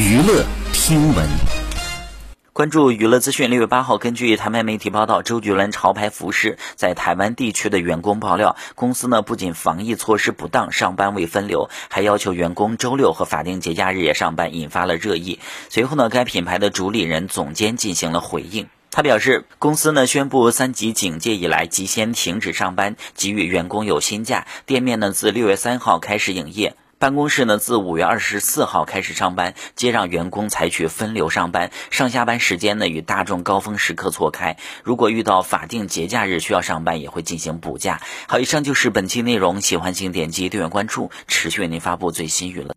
娱乐听闻。关注娱乐资讯。六月八号，根据台湾媒体报道，周杰伦潮牌服饰在台湾地区的员工爆料，公司呢不仅防疫措施不当，上班未分流，还要求员工周六和法定节假日也上班，引发了热议。随后呢，该品牌的主理人总监进行了回应，他表示，公司呢宣布三级警戒以来即先停止上班，给予员工有薪假，店面呢自六月三号开始营业。办公室呢，自五月二十四号开始上班，接让员工采取分流上班，上下班时间呢与大众高峰时刻错开。如果遇到法定节假日需要上班，也会进行补假。好，以上就是本期内容，喜欢请点击订阅关注，持续为您发布最新娱乐。